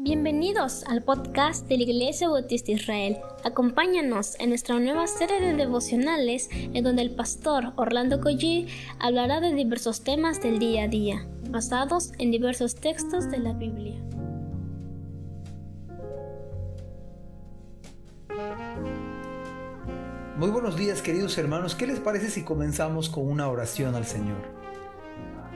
Bienvenidos al podcast de la Iglesia Bautista Israel. Acompáñanos en nuestra nueva serie de devocionales en donde el pastor Orlando Collie hablará de diversos temas del día a día, basados en diversos textos de la Biblia. Muy buenos días queridos hermanos, ¿qué les parece si comenzamos con una oración al Señor?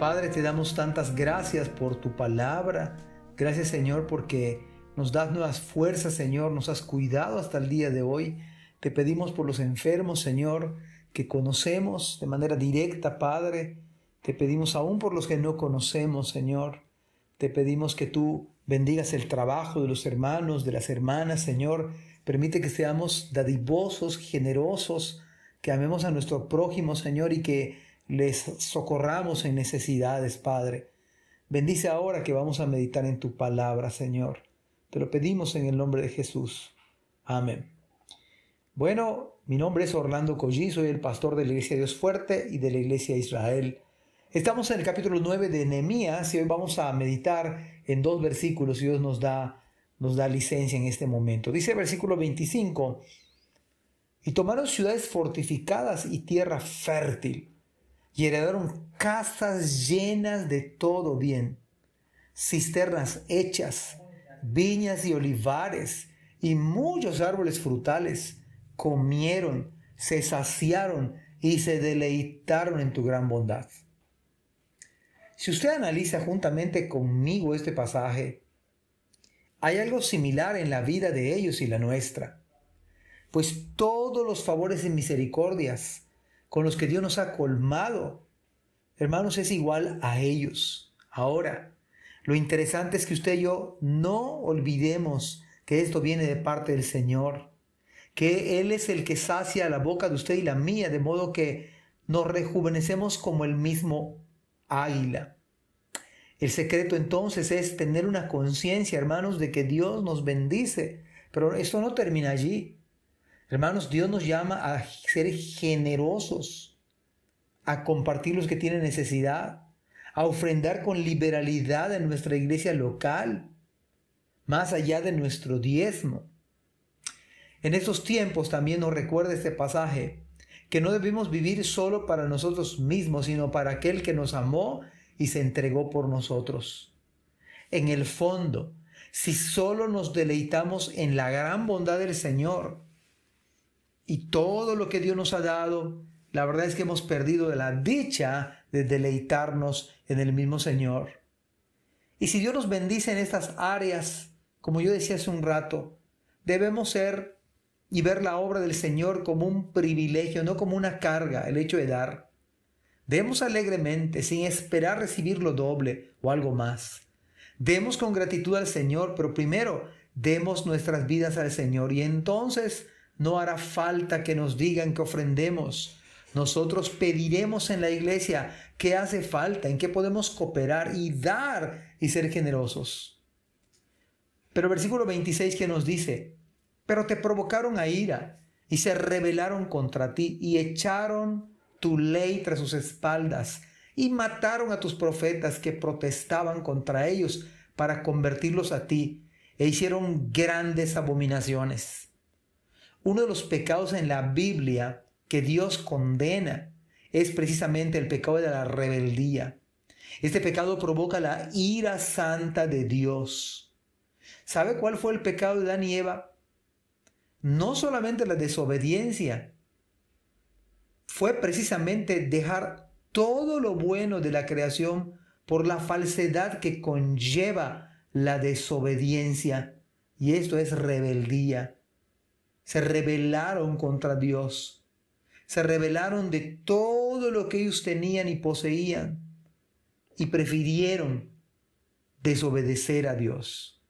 Padre, te damos tantas gracias por tu palabra Gracias Señor porque nos das nuevas fuerzas, Señor, nos has cuidado hasta el día de hoy. Te pedimos por los enfermos, Señor, que conocemos de manera directa, Padre. Te pedimos aún por los que no conocemos, Señor. Te pedimos que tú bendigas el trabajo de los hermanos, de las hermanas, Señor. Permite que seamos dadivosos, generosos, que amemos a nuestro prójimo, Señor, y que les socorramos en necesidades, Padre. Bendice ahora que vamos a meditar en tu palabra, Señor. Te lo pedimos en el nombre de Jesús. Amén. Bueno, mi nombre es Orlando Collí, soy el pastor de la Iglesia Dios Fuerte y de la Iglesia Israel. Estamos en el capítulo 9 de Nehemías y hoy vamos a meditar en dos versículos y Dios nos da, nos da licencia en este momento. Dice el versículo 25, y tomaron ciudades fortificadas y tierra fértil y heredaron casas llenas de todo bien, cisternas hechas, viñas y olivares y muchos árboles frutales. Comieron, se saciaron y se deleitaron en tu gran bondad. Si usted analiza juntamente conmigo este pasaje, hay algo similar en la vida de ellos y la nuestra, pues todos los favores y misericordias con los que Dios nos ha colmado, hermanos, es igual a ellos. Ahora, lo interesante es que usted y yo no olvidemos que esto viene de parte del Señor, que Él es el que sacia la boca de usted y la mía, de modo que nos rejuvenecemos como el mismo águila. El secreto entonces es tener una conciencia, hermanos, de que Dios nos bendice. Pero esto no termina allí. Hermanos, Dios nos llama a ser generosos, a compartir los que tienen necesidad, a ofrendar con liberalidad en nuestra iglesia local, más allá de nuestro diezmo. En estos tiempos también nos recuerda este pasaje, que no debemos vivir solo para nosotros mismos, sino para aquel que nos amó y se entregó por nosotros. En el fondo, si solo nos deleitamos en la gran bondad del Señor, y todo lo que Dios nos ha dado, la verdad es que hemos perdido la dicha de deleitarnos en el mismo Señor. Y si Dios nos bendice en estas áreas, como yo decía hace un rato, debemos ser y ver la obra del Señor como un privilegio, no como una carga, el hecho de dar. Demos alegremente, sin esperar recibir lo doble o algo más. Demos con gratitud al Señor, pero primero demos nuestras vidas al Señor y entonces no hará falta que nos digan que ofrendemos. Nosotros pediremos en la iglesia qué hace falta, en qué podemos cooperar y dar y ser generosos. Pero versículo 26 que nos dice, pero te provocaron a ira y se rebelaron contra ti y echaron tu ley tras sus espaldas y mataron a tus profetas que protestaban contra ellos para convertirlos a ti e hicieron grandes abominaciones. Uno de los pecados en la Biblia que Dios condena es precisamente el pecado de la rebeldía. Este pecado provoca la ira santa de Dios. ¿Sabe cuál fue el pecado de Adán y Eva? No solamente la desobediencia, fue precisamente dejar todo lo bueno de la creación por la falsedad que conlleva la desobediencia. Y esto es rebeldía se rebelaron contra Dios. Se rebelaron de todo lo que ellos tenían y poseían y prefirieron desobedecer a Dios.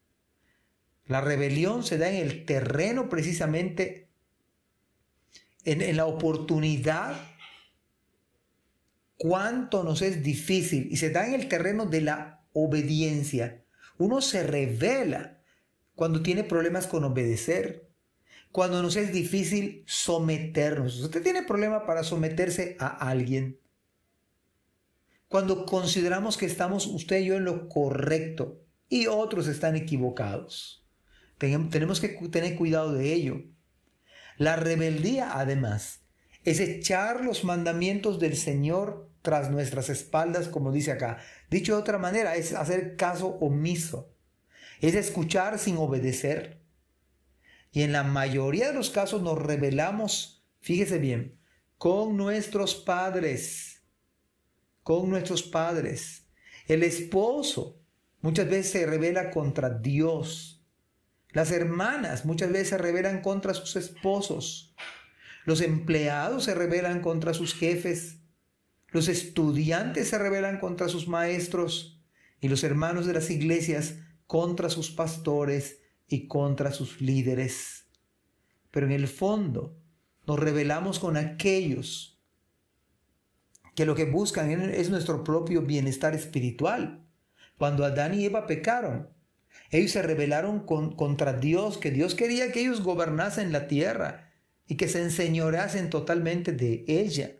La rebelión se da en el terreno precisamente, en, en la oportunidad, cuánto nos es difícil, y se da en el terreno de la obediencia. Uno se revela cuando tiene problemas con obedecer cuando nos es difícil someternos. Usted tiene problema para someterse a alguien. Cuando consideramos que estamos usted y yo en lo correcto y otros están equivocados. Tenemos que tener cuidado de ello. La rebeldía, además, es echar los mandamientos del Señor tras nuestras espaldas, como dice acá. Dicho de otra manera, es hacer caso omiso. Es escuchar sin obedecer. Y en la mayoría de los casos nos rebelamos, fíjese bien, con nuestros padres. Con nuestros padres. El esposo muchas veces se revela contra Dios. Las hermanas muchas veces se rebelan contra sus esposos. Los empleados se rebelan contra sus jefes. Los estudiantes se rebelan contra sus maestros. Y los hermanos de las iglesias contra sus pastores y contra sus líderes. Pero en el fondo nos rebelamos con aquellos que lo que buscan es nuestro propio bienestar espiritual. Cuando Adán y Eva pecaron, ellos se rebelaron contra Dios, que Dios quería que ellos gobernasen la tierra y que se enseñoreasen totalmente de ella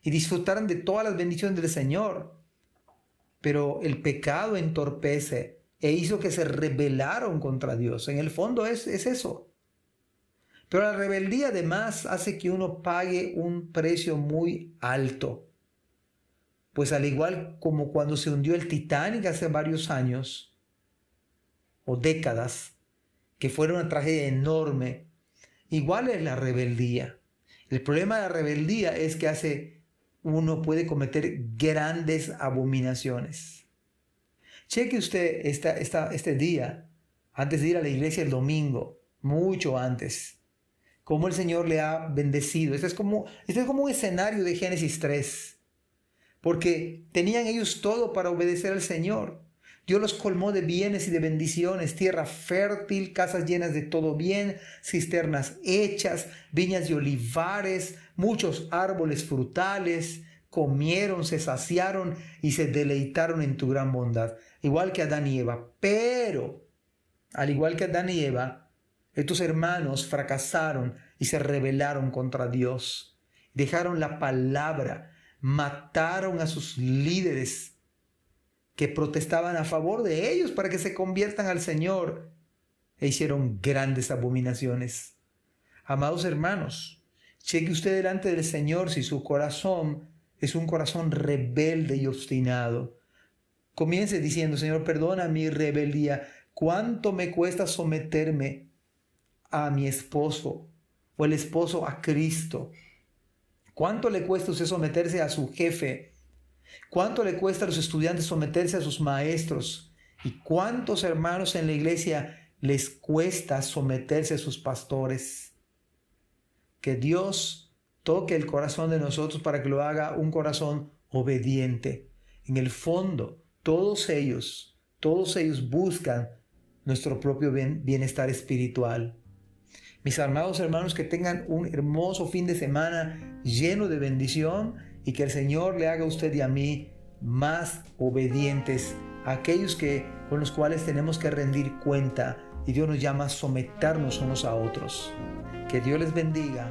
y disfrutaran de todas las bendiciones del Señor. Pero el pecado entorpece e hizo que se rebelaron contra Dios. En el fondo es, es eso. Pero la rebeldía además hace que uno pague un precio muy alto. Pues al igual como cuando se hundió el Titanic hace varios años o décadas, que fue una tragedia enorme, Igual es la rebeldía. El problema de la rebeldía es que hace uno puede cometer grandes abominaciones. Cheque usted esta, este día, antes de ir a la iglesia el domingo, mucho antes, cómo el Señor le ha bendecido. Este es como, este es como un escenario de Génesis 3, porque tenían ellos todo para obedecer al Señor. Dios los colmó de bienes y de bendiciones, tierra fértil, casas llenas de todo bien, cisternas hechas, viñas y olivares, muchos árboles frutales. Comieron, se saciaron y se deleitaron en tu gran bondad, igual que Adán y Eva. Pero, al igual que Adán y Eva, estos hermanos fracasaron y se rebelaron contra Dios. Dejaron la palabra, mataron a sus líderes que protestaban a favor de ellos para que se conviertan al Señor e hicieron grandes abominaciones. Amados hermanos, cheque usted delante del Señor si su corazón es un corazón rebelde y obstinado. Comience diciendo, Señor, perdona mi rebeldía. ¿Cuánto me cuesta someterme a mi esposo o el esposo a Cristo? ¿Cuánto le cuesta usted someterse a su jefe ¿Cuánto le cuesta a los estudiantes someterse a sus maestros? ¿Y cuántos hermanos en la iglesia les cuesta someterse a sus pastores? Que Dios toque el corazón de nosotros para que lo haga un corazón obediente. En el fondo, todos ellos, todos ellos buscan nuestro propio bienestar espiritual. Mis amados hermanos, que tengan un hermoso fin de semana lleno de bendición y que el Señor le haga a usted y a mí más obedientes a aquellos que, con los cuales tenemos que rendir cuenta y Dios nos llama a someternos unos a otros. Que Dios les bendiga.